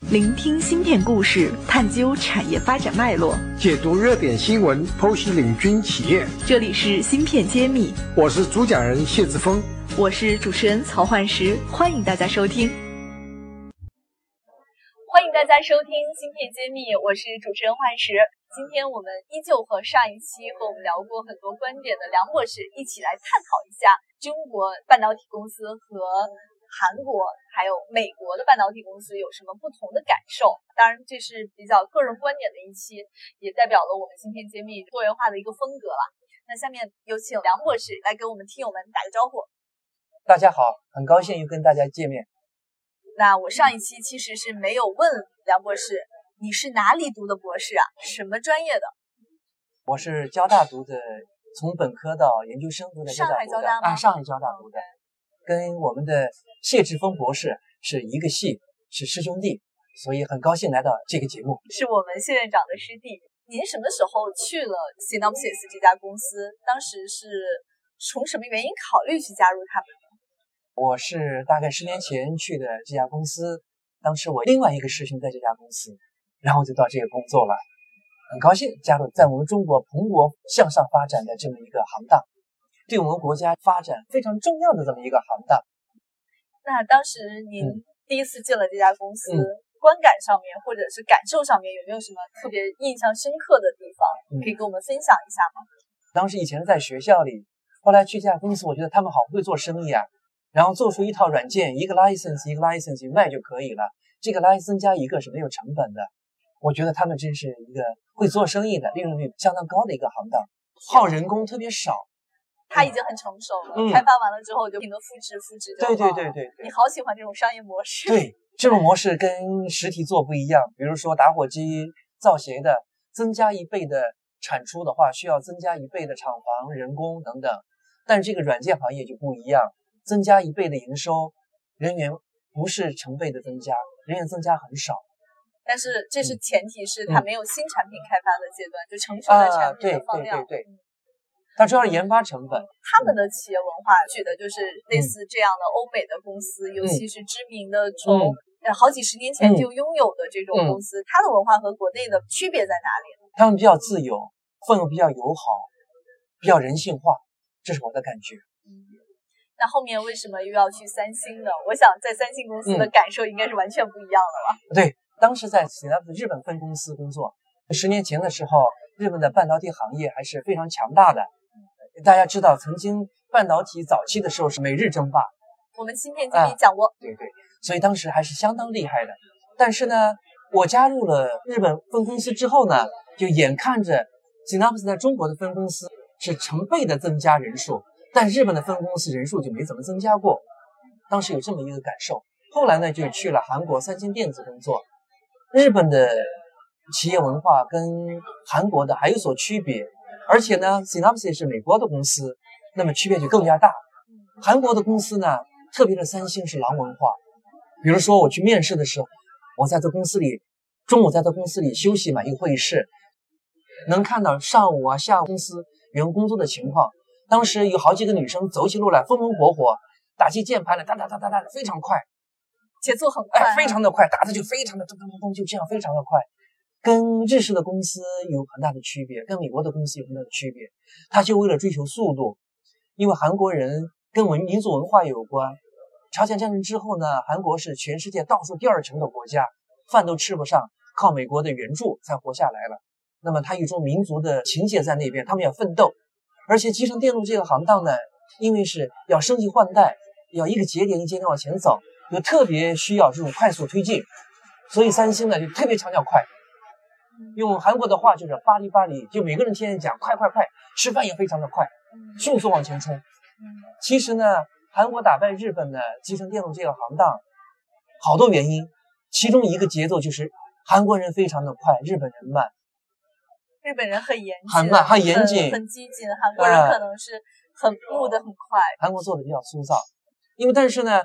聆听芯片故事，探究产业发展脉络，解读热点新闻，剖析领军企业。这里是芯片揭秘，我是主讲人谢志峰，我是主持人曹焕石，欢迎大家收听。欢迎大家收听芯片揭秘，我是主持人焕石。今天我们依旧和上一期和我们聊过很多观点的梁博士一起来探讨一下中国半导体公司和。韩国还有美国的半导体公司有什么不同的感受？当然，这是比较个人观点的一期，也代表了我们今天揭秘多元化的一个风格了。那下面有请梁博士来给我们听友们打个招呼。大家好，很高兴又跟大家见面。那我上一期其实是没有问梁博士，你是哪里读的博士啊？什么专业的？我是交大读的，从本科到研究生都在上海交大吗？啊，上海交大读的。跟我们的谢志峰博士是一个系，是师兄弟，所以很高兴来到这个节目。是我们谢院长的师弟。您什么时候去了 Synopsys 这家公司？当时是从什么原因考虑去加入他们？我是大概十年前去的这家公司，当时我另外一个师兄在这家公司，然后就到这个工作了，很高兴加入在我们中国蓬勃向上发展的这么一个行当。对我们国家发展非常重要的这么一个行当。那当时您第一次进了这家公司，观感上面或者是感受上面有没有什么特别印象深刻的地方，可以跟我们分享一下吗？当时以前在学校里，后来去这家公司，我觉得他们好会做生意啊。然后做出一套软件，一个 license 一个 license 卖就可以了。这个 license 加一个是没有成本的。我觉得他们真是一个会做生意的，利润率相当高的一个行当，耗人工特别少。它已经很成熟了，开发完了之后就不停的复制复制。对对对对，你好喜欢这种商业模式。对，这种模式跟实体做不一样。比如说打火机造鞋的，增加一倍的产出的话，需要增加一倍的厂房、人工等等。但是这个软件行业就不一样，增加一倍的营收，人员不是成倍的增加，人员增加很少。但是这是前提是它没有新产品开发的阶段，就成熟的产品的放量。对对对。它主要是研发成本。他们的企业文化，举的就是类似这样的欧美的公司，尤其是知名的从呃好几十年前就拥有的这种公司，它的文化和国内的区别在哪里？他们比较自由，氛围比较友好，比较人性化，这是我的感觉。嗯，那后面为什么又要去三星呢？我想在三星公司的感受应该是完全不一样的了。对，当时在日本分公司工作，十年前的时候，日本的半导体行业还是非常强大的。大家知道，曾经半导体早期的时候是美日争霸，我们芯片经理讲过，对对，所以当时还是相当厉害的。但是呢，我加入了日本分公司之后呢，就眼看着 Synopsys 在中国的分公司是成倍的增加人数，但日本的分公司人数就没怎么增加过。当时有这么一个感受。后来呢，就去了韩国三星电子工作。日本的企业文化跟韩国的还有所区别。而且呢，Synopsys 是美国的公司，那么区别就更加大。韩国的公司呢，特别是三星是狼文化。比如说我去面试的时候，我在这公司里，中午在这公司里休息嘛，一个会议室，能看到上午啊、下午公司员工工作的情况。当时有好几个女生走起路来风风火火，打起键盘来哒哒哒哒哒，非常快，节奏很快，非常的快，打的就非常的咚咚咚咚，就这样非常的快。跟日式的公司有很大的区别，跟美国的公司有很大的区别。他就为了追求速度，因为韩国人跟文民族文化有关。朝鲜战争之后呢，韩国是全世界倒数第二穷的国家，饭都吃不上，靠美国的援助才活下来了。那么他有一种民族的情结在那边，他们要奋斗。而且集成电路这个行当呢，因为是要升级换代，要一个节点一节点往前走，就特别需要这种快速推进。所以三星呢就特别强调快。用韩国的话就是“巴黎巴黎”，就每个人天天讲“快快快”，吃饭也非常的快，迅速往前冲。其实呢，韩国打败日本的集成电路这个行当，好多原因，其中一个节奏就是韩国人非常的快，日本人慢。日本人很严谨，很慢，很严谨，很激进。韩国人可能是很步的很快。韩国做的比较粗糙，因为但是呢，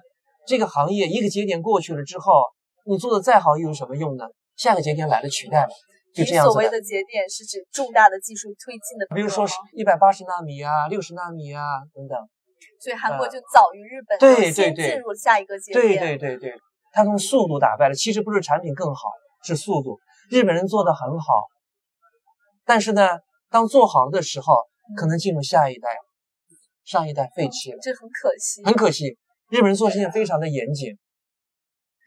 这个行业一个节点过去了之后，你做的再好又有什么用呢？下个节点来了取代了。就这样所谓的节点是指重大的技术推进的，比如说是一百八十纳米啊、六十纳米啊等等。所以韩国就早于日本，对对对，进入下一个节点。对对对对，他从速度打败了。其实不是产品更好，是速度。日本人做的很好，但是呢，当做好了的时候，可能进入下一代，上一代废弃了，这很可惜。很可惜，日本人做事情非常的严谨。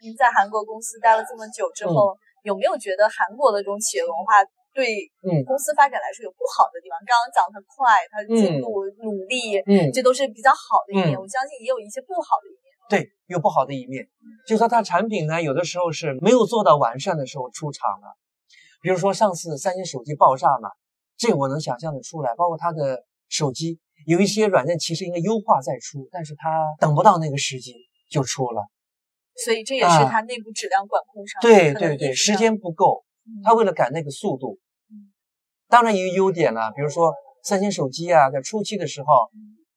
您在韩国公司待了这么久之后，有没有觉得韩国的这种企业文化对嗯公司发展来说有不好的地方？刚刚讲它快，它进度、努力，嗯，这都是比较好的一面。嗯我相信也有一些不好的一面。对，有不好的一面，就说它产品呢，有的时候是没有做到完善的时候出厂了。比如说上次三星手机爆炸嘛，这个我能想象的出来。包括它的手机有一些软件其实应该优化再出，但是它等不到那个时机就出了。所以这也是啊它内部质量管控上对对对，时间不够，他为了赶那个速度，当然也有优点了，比如说三星手机啊，在初期的时候，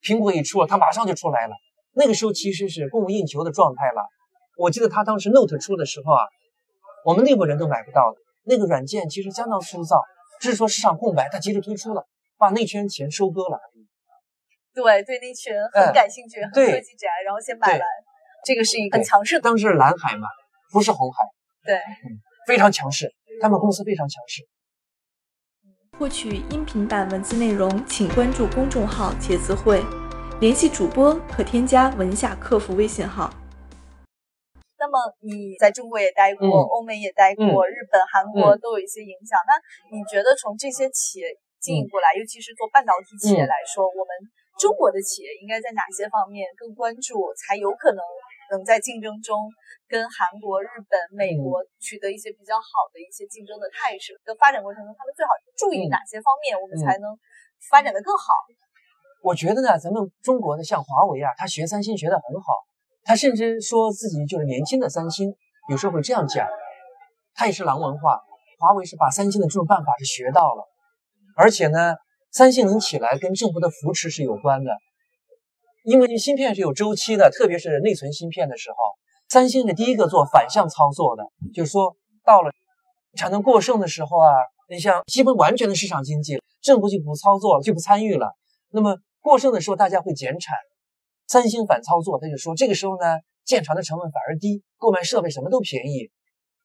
苹果一出了，它马上就出来了。那个时候其实是供不应求的状态了。我记得他当时 Note 出的时候啊，我们内部人都买不到的，那个软件其实相当粗糙，只是说市场空白，他及时推出了，把那圈钱收割了。对对那群很嗯感兴趣、很对科技宅，然后先买对来，这个是一个很强势的。当时是蓝海嘛，不是红海，对，非常强势，他们公司非常强势。获取音频版文字内容，请关注公众号“茄子会”，联系主播可添加文下客服微信号。那么你在中国也待过，嗯欧美也待过，嗯日本、韩国都有一些影响。那你觉得从这些企业经营过来，尤其是做半导体企业嗯来说，我们中国的企业应该在哪些方面更关注，才有可能能在竞争中跟韩国、日本、美嗯国取得一些比较好的一些竞争的态势？的发展过程中，他们最好注意嗯哪些方面，我们才能发展的更好？我觉得呢，咱们中国的像华为啊，他学三星学得很好，他甚至说自己就是年轻的三星，有时候会这样讲。他也是狼文化，华为是把三星的这种办法是学到了，而且呢，三星能起来跟政府的扶持是有关的，因为芯片是有周期的，特别是内存芯片的时候，三星是第一个做反向操作的，就是说到了产能过剩的时候啊，你像基本完全的市场经济，政府就不操作了，就不参与了。那么过剩的时候，大家会减产。三星反操作，他就说这个时候呢，建厂的成本反而低，购买设备什么都便宜。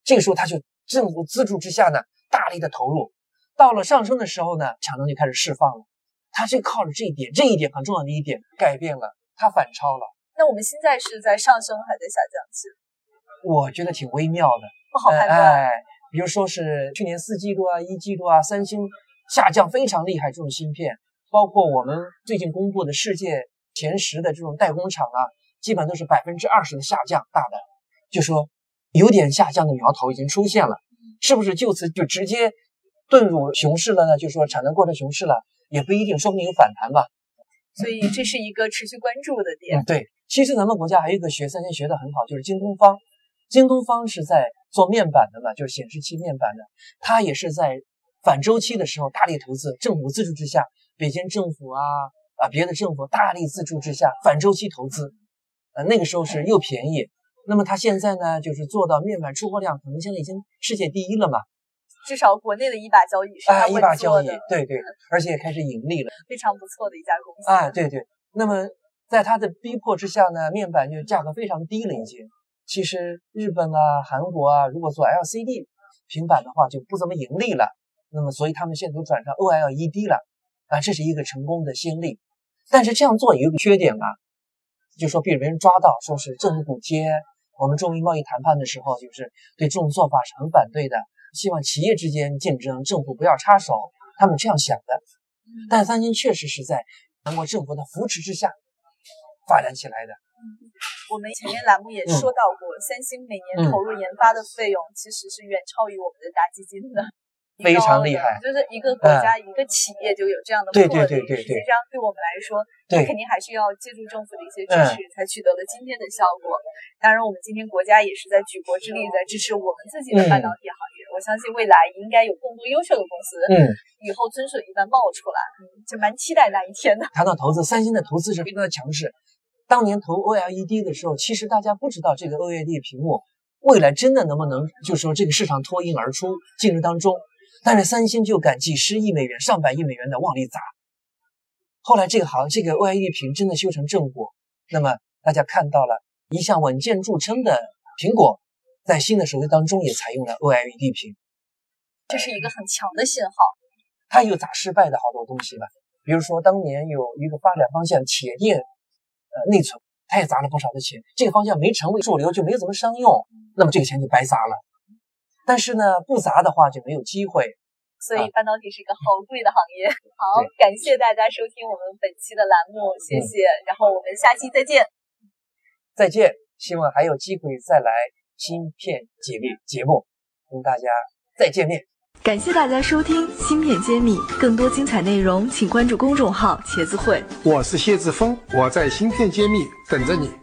这个时候他就政府资助之下呢，大力的投入。到了上升的时候呢，产能就开始释放了。他是靠着这一点，这一点很重要的一点，改变了，他反超了。那我们现在是在上升还在下降期？我觉得挺微妙的。不好判断。哎，比如说是去年四季度啊、一季度啊，三星下降非常厉害，这种芯片，包括我们最近公布的世界前十的这种代工厂啊，基本都是百分之二十的下降，大的，就说有点下降的苗头已经出现了，是不是就此就直接遁入熊市了呢？就说产能过剩熊市了，也不一定，说不定有反弹吧。所以这是一个持续关注的点。嗯，对，其实咱们国家还有一个学三星学得很好，就是京东方。京东方是在做面板的嘛，就是显示器面板的，它也是在反周期的时候大力投资，政府资助之下，北京政府啊啊别的政府大力资助之下反周期投资，呃那个时候是又便宜。那么它现在呢，就是做到面板出货量可能现在已经世界第一了嘛，至少国内的一把交椅是一把交椅的，，对对，而且也开始盈利了。非常不错的一家公司。啊，对对。那么在它的逼迫之下呢，面板就价格非常低了已经。其实日本啊、韩国啊，如果做 LCD 平板的话，就不怎么盈利了。那么所以他们现在都转成 OLED 了啊，这是一个成功的先例。但是这样做也有个缺点啊，就说被别人抓到，说是政府补贴。我们中美贸易谈判的时候，就是对这种做法是很反对的，希望企业之间竞争，政府不要插手，他们这样想的。但三星确实是在韩国政府的扶持之下发展起来的。我们前面栏目也说到过，三星每年投入研发的费用其实是远超于我们的大基金的。非常厉害就是一个国家、一个企业就有这样的魄对力，对对对对实际上对我们来说，对肯定还是要借助政府的一些支嗯持，才取得了今天的效果。当然，我们今天国家也是在举国之力在支持我们自己的半导体行业。我相信未来应该有更多优秀的公司，嗯，雨后春笋一般冒出来，嗯，就蛮期待那一天的。谈到投资，三星的投资是非常的强势。当年投 OLED 的时候，其实大家不知道这个 OLED 屏幕未来真的能不能，就是说这个市场脱颖而出，进入当中。但是三星就敢几十亿美元、上百亿美元的往里砸。后来这个行这个 OLED 屏真的修成正果，那么大家看到了一向稳健著称的苹果在新的手机当中也采用了 OLED 屏，这是一个很强的信号。它有砸失败的好多东西吧，比如说当年有一个发展方向铁电呃内存，它也砸了不少的钱，这个方向没成为主流就没有怎么商用，那么这个钱就白砸了。但是呢，不砸的话就没有机会。所以半导体是一个好贵的行业。好，感谢大家收听我们本期的栏目，谢谢。然后我们下期再见。再见，希望还有机会再来芯片解密节目，跟大家再见面。感谢大家收听《芯片揭秘》，更多精彩内容请关注公众号“茄子会”。我是谢志峰，我在芯片揭秘等着你。